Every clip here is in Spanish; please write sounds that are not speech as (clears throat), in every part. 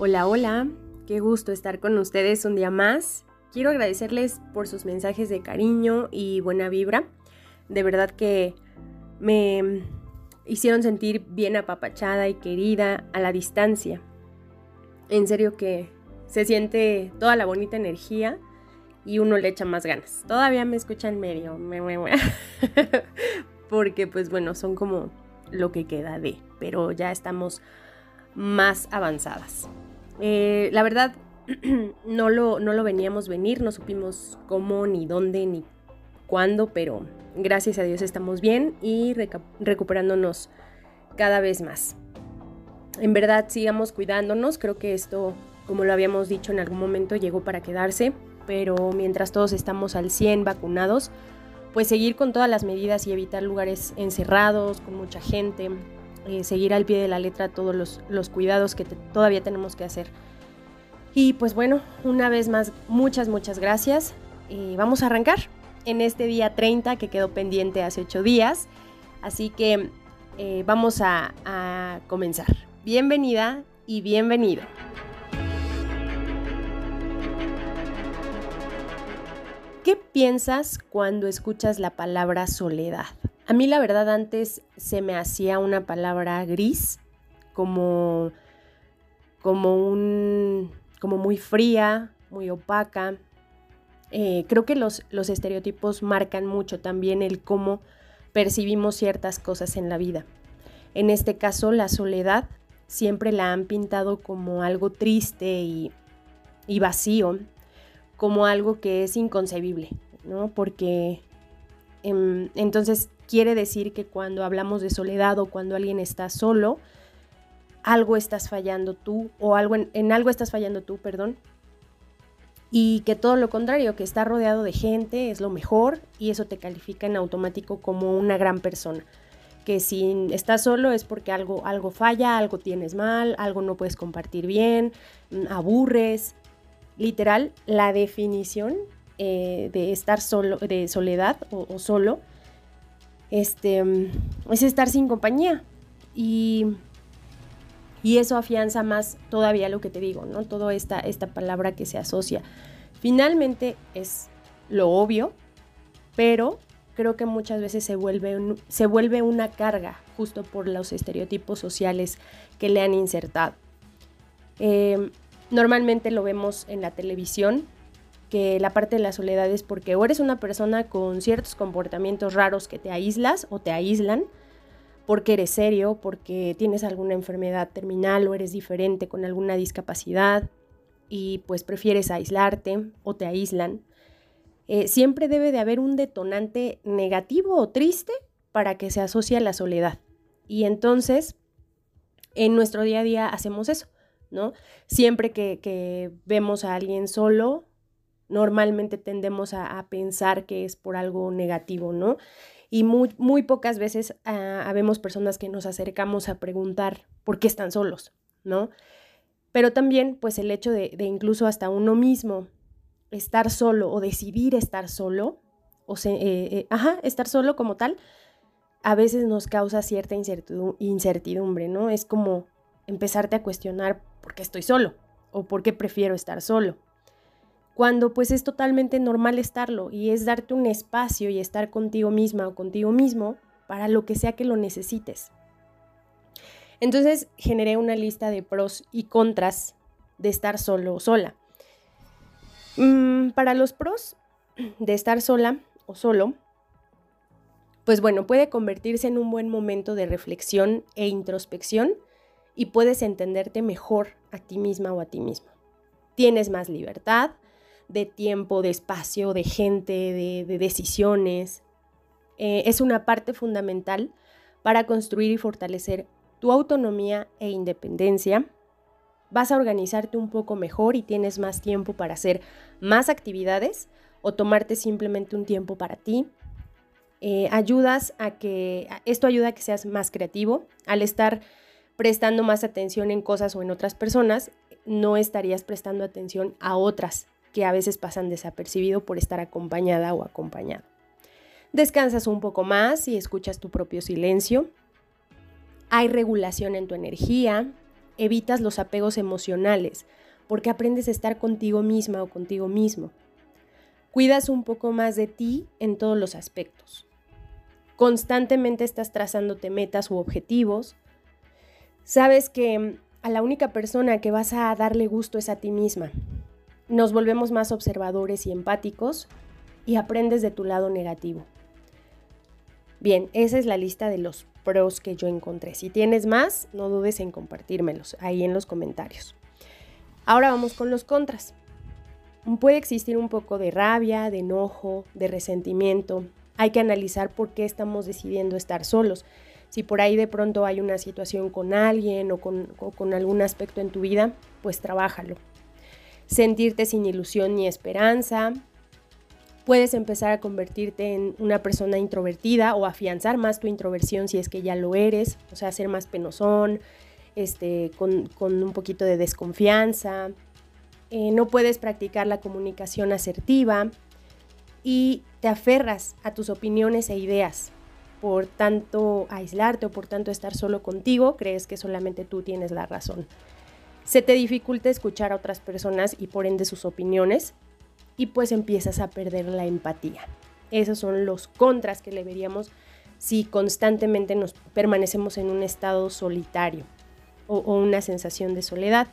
Hola, hola, qué gusto estar con ustedes un día más. Quiero agradecerles por sus mensajes de cariño y buena vibra. De verdad que me hicieron sentir bien apapachada y querida a la distancia. En serio que se siente toda la bonita energía y uno le echa más ganas. Todavía me escuchan medio, (laughs) porque pues bueno, son como lo que queda de, pero ya estamos más avanzadas. Eh, la verdad, (clears throat) no lo, no lo veníamos venir, no supimos cómo, ni dónde, ni cuándo, pero gracias a Dios estamos bien y recuperándonos cada vez más. En verdad, sigamos cuidándonos, creo que esto, como lo habíamos dicho en algún momento, llegó para quedarse, pero mientras todos estamos al 100 vacunados, pues seguir con todas las medidas y evitar lugares encerrados, con mucha gente, eh, seguir al pie de la letra todos los, cuidados que todavía tenemos que hacer. Y pues bueno, una vez más, muchas, muchas gracias. y vamos a arrancar en este día 30 que quedó pendiente hace 8 días. Así que eh, vamos a, a comenzar. Bienvenida y bienvenido. ¿Qué piensas cuando escuchas la palabra soledad? A mí la verdad antes se me hacía una palabra gris, como, como, un, como muy fría, muy opaca. Eh, creo que los, los estereotipos marcan mucho también el cómo percibimos ciertas cosas en la vida. En este caso, la soledad siempre la han pintado como algo triste y, y vacío, como algo que es inconcebible, ¿no? Porque em, entonces quiere decir que cuando hablamos de soledad o cuando alguien está solo, algo estás fallando tú o algo en, algo estás fallando tú, perdón. Y que todo lo contrario, que está rodeado de gente es lo mejor y eso te califica en automático como una gran persona. Que si estás solo es porque algo, algo falla, algo tienes mal, algo no puedes compartir bien, aburres. Literal, la definición eh, de estar solo, de soledad o solo, este, es estar sin compañía. Y, y eso afianza más todavía lo que te digo, ¿no? Toda esta, esta palabra que se asocia. Finalmente es lo obvio, pero creo que muchas veces se vuelve, se vuelve una carga justo por los estereotipos sociales que le han insertado. Em, normalmente lo vemos en la televisión, que la parte de la soledad es porque o eres una persona con ciertos comportamientos raros que te aíslas o te aíslan, porque eres serio, porque tienes alguna enfermedad terminal o eres diferente con alguna discapacidad y pues prefieres aislarte o te aíslan. Eh, siempre debe de haber un detonante negativo o triste para que se asocie a la soledad. Y entonces, en nuestro día a día hacemos eso, ¿no? Siempre que, que vemos a alguien solo, normalmente tendemos a, pensar que es por algo negativo, ¿no? Y muy, muy pocas veces uh, habemos personas que nos acercamos a preguntar por qué están solos, ¿no? Pero también, pues el hecho de, incluso hasta uno mismo estar solo o decidir estar solo, o se, eh, eh, ajá, estar solo como tal, a veces nos causa cierta incertidumbre, ¿no? Es como empezarte a cuestionar por qué estoy solo o por qué prefiero estar solo cuando pues es totalmente normal estarlo y es darte un espacio y estar contigo misma o contigo mismo para lo que sea que lo necesites. Entonces generé una lista de pros y contras de estar solo o sola. Mm, para los pros de estar sola o solo, pues bueno, puede convertirse en un buen momento de reflexión e introspección y puedes entenderte mejor a ti misma o a ti mismo. Tienes más libertad, de tiempo, de espacio, de gente, de, decisiones. Eh, es una parte fundamental para construir y fortalecer tu autonomía e independencia. Vas a organizarte un poco mejor y tienes más tiempo para hacer más actividades o tomarte simplemente un tiempo para ti. Eh, ayudas a que, esto ayuda a que seas más creativo. Al estar prestando más atención en cosas o en otras personas, no estarías prestando atención a otras que a veces pasan desapercibido por estar acompañada o acompañado. Descansas un poco más y escuchas tu propio silencio. Hay regulación en tu energía, evitas los apegos emocionales, porque aprendes a estar contigo misma o contigo mismo. Cuidas un poco más de ti en todos los aspectos. Constantemente estás trazándote metas u objetivos. Sabes que a la única persona que vas a darle gusto es a ti misma. Nos volvemos más observadores y empáticos y aprendes de tu lado negativo. Bien, esa es la lista de los pros que yo encontré. Si tienes más, no dudes en compartírmelos ahí en los comentarios. Ahora vamos con los contras. Puede existir un poco de rabia, de enojo, de resentimiento. Hay que analizar por qué estamos decidiendo estar solos. Si por ahí de pronto hay una situación con alguien o con, o con algún aspecto en tu vida, pues trabájalo. Sentirte sin ilusión ni esperanza, puedes empezar a convertirte en una persona introvertida o afianzar más tu introversión si es que ya lo eres, o sea, ser más penosón, este, con, un poquito de desconfianza. Eh, no puedes practicar la comunicación asertiva y te aferras a tus opiniones e ideas. Por tanto aislarte o por tanto estar solo contigo, crees que solamente tú tienes la razón. Se te dificulta escuchar a otras personas y por ende sus opiniones, y pues empiezas a perder la empatía. Esos son los contras que le veríamos si constantemente nos permanecemos en un estado solitario o, una sensación de soledad.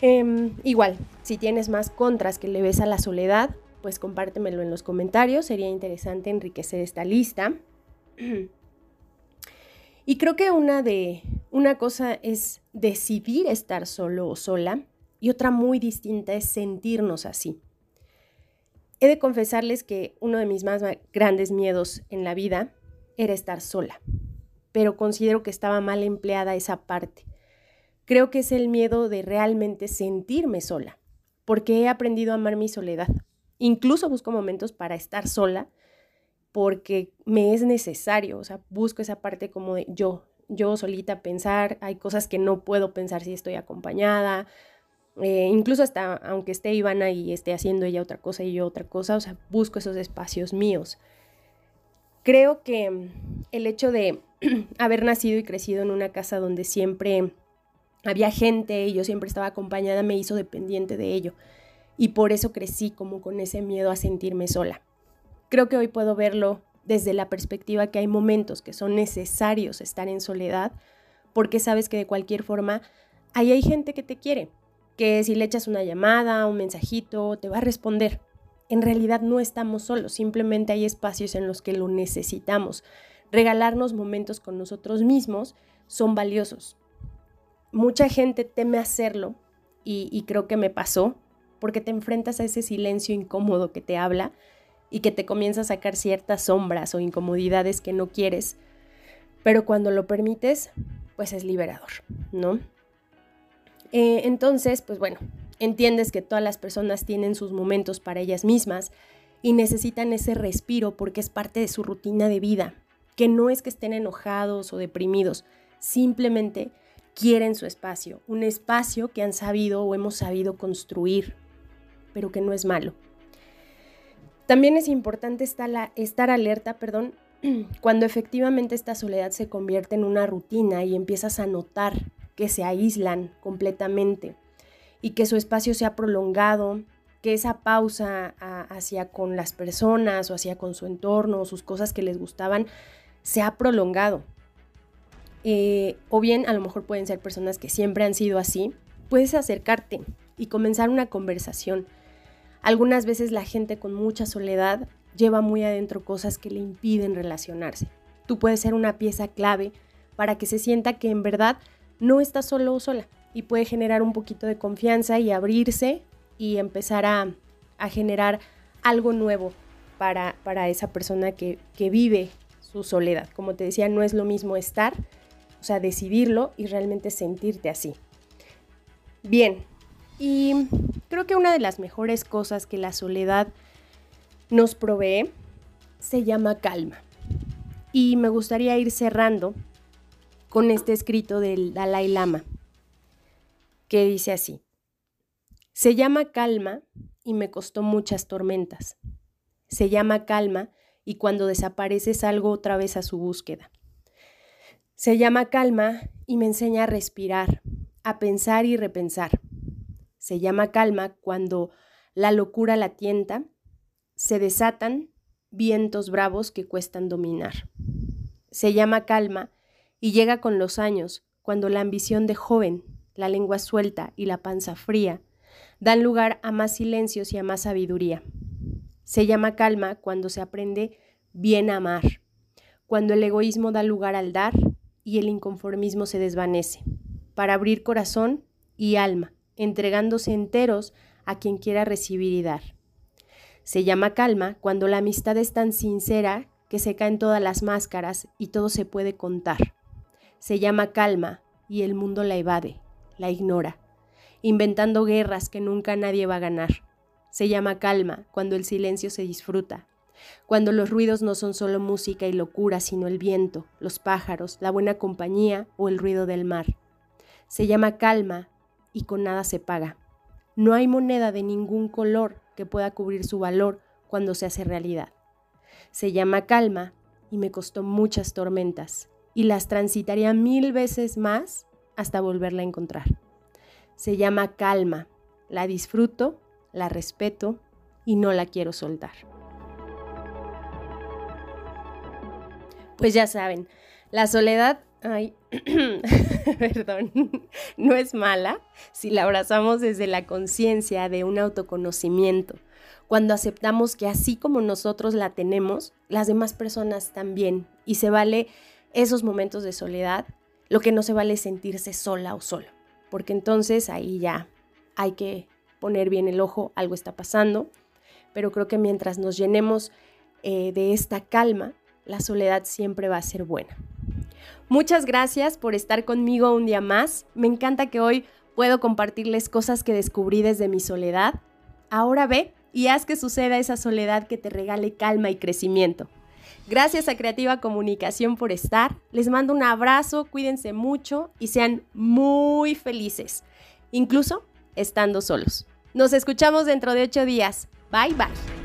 Em, igual, si tienes más contras que le ves a la soledad, pues compártemelo en los comentarios, sería interesante enriquecer esta lista. (clears throat) Y creo que una de una cosa es decidir estar solo o sola y otra muy distinta es sentirnos así. He de confesarles que uno de mis más grandes miedos en la vida era estar sola, pero considero que estaba mal empleada esa parte. Creo que es el miedo de realmente sentirme sola, porque he aprendido a amar mi soledad. Incluso busco momentos para estar sola porque me es necesario, o sea, busco esa parte como de yo, yo solita pensar, hay cosas que no puedo pensar si estoy acompañada, eh, incluso hasta aunque esté Ivana y esté haciendo ella otra cosa y yo otra cosa, o sea, busco esos espacios míos. Creo que el hecho de (clears throat) haber nacido y crecido en una casa donde siempre había gente y yo siempre estaba acompañada me hizo dependiente de ello. Y por eso crecí como con ese miedo a sentirme sola. Creo que hoy puedo verlo desde la perspectiva que hay momentos que son necesarios estar en soledad porque sabes que de cualquier forma ahí hay gente que te quiere que si le echas una llamada, un mensajito, te va a responder. En realidad no estamos solos, simplemente hay espacios en los que lo necesitamos. Regalarnos momentos con nosotros mismos son valiosos. Mucha gente teme hacerlo y, creo que me pasó porque te enfrentas a ese silencio incómodo que te habla y que te comienza a sacar ciertas sombras o incomodidades que no quieres, pero cuando lo permites, pues es liberador, ¿no? Eh, entonces, pues bueno, entiendes que todas las personas tienen sus momentos para ellas mismas y necesitan ese respiro porque es parte de su rutina de vida, que no es que estén enojados o deprimidos, simplemente quieren su espacio, un espacio que han sabido o hemos sabido construir, pero que no es malo. También es importante estar, alerta, perdón, (clears throat) cuando efectivamente esta soledad se convierte en una rutina y empiezas a notar que se aíslan completamente y que su espacio sea prolongado, que esa pausa hacia con las personas o hacia con su entorno o sus cosas que les gustaban sea prolongado. Eh, o bien a lo mejor pueden ser personas que siempre han sido así, puedes acercarte y comenzar una conversación. Algunas veces la gente con mucha soledad lleva muy adentro cosas que le impiden relacionarse. Tú puedes ser una pieza clave para que se sienta que en verdad no está solo o sola y puede generar un poquito de confianza y abrirse y empezar a, generar algo nuevo para, para esa persona que, que vive su soledad. Como te decía, no es lo mismo estar, o sea, decidirlo y realmente sentirte así. Bien, y creo que una de las mejores cosas que la soledad nos provee se llama calma. Y me gustaría ir cerrando con este escrito del Dalai Lama, que dice así, se llama calma y me costó muchas tormentas. Se llama calma y cuando desaparece salgo otra vez a su búsqueda. Se llama calma y me enseña a respirar, a pensar y repensar. Se llama calma cuando la locura la tienta, se desatan vientos bravos que cuestan dominar. Se llama calma y llega con los años, cuando la ambición de joven, la lengua suelta y la panza fría dan lugar a más silencios y a más sabiduría. Se llama calma cuando se aprende bien a amar, cuando el egoísmo da lugar al dar y el inconformismo se desvanece, para abrir corazón y alma, entregándose enteros a quien quiera recibir y dar. Se llama calma cuando la amistad es tan sincera que se caen todas las máscaras y todo se puede contar. Se llama calma y el mundo la evade, la ignora, inventando guerras que nunca nadie va a ganar. Se llama calma cuando el silencio se disfruta, cuando los ruidos no son solo música y locura, sino el viento, los pájaros, la buena compañía o el ruido del mar. Se llama calma y con nada se paga. No hay moneda de ningún color que pueda cubrir su valor cuando se hace realidad. Se llama calma y me costó muchas tormentas y las transitaría mil veces más hasta volverla a encontrar. Se llama calma, la disfruto, la respeto y no la quiero soltar. Pues ya saben, la soledad, ay, (clears throat) perdón, no es mala si la abrazamos desde la conciencia de un autoconocimiento, cuando aceptamos que así como nosotros la tenemos, las demás personas también, y se vale esos momentos de soledad, lo que no se vale es sentirse sola o solo, porque entonces ahí ya hay que poner bien el ojo, algo está pasando, pero creo que mientras nos llenemos eh, de esta calma, la soledad siempre va a ser buena. Muchas gracias por estar conmigo un día más. Me encanta que hoy puedo compartirles cosas que descubrí desde mi soledad. Ahora ve y haz que suceda esa soledad que te regale calma y crecimiento. Gracias a Creativa Comunicación por estar. Les mando un abrazo, cuídense mucho y sean muy felices, incluso estando solos. Nos escuchamos dentro de ocho días. Bye bye.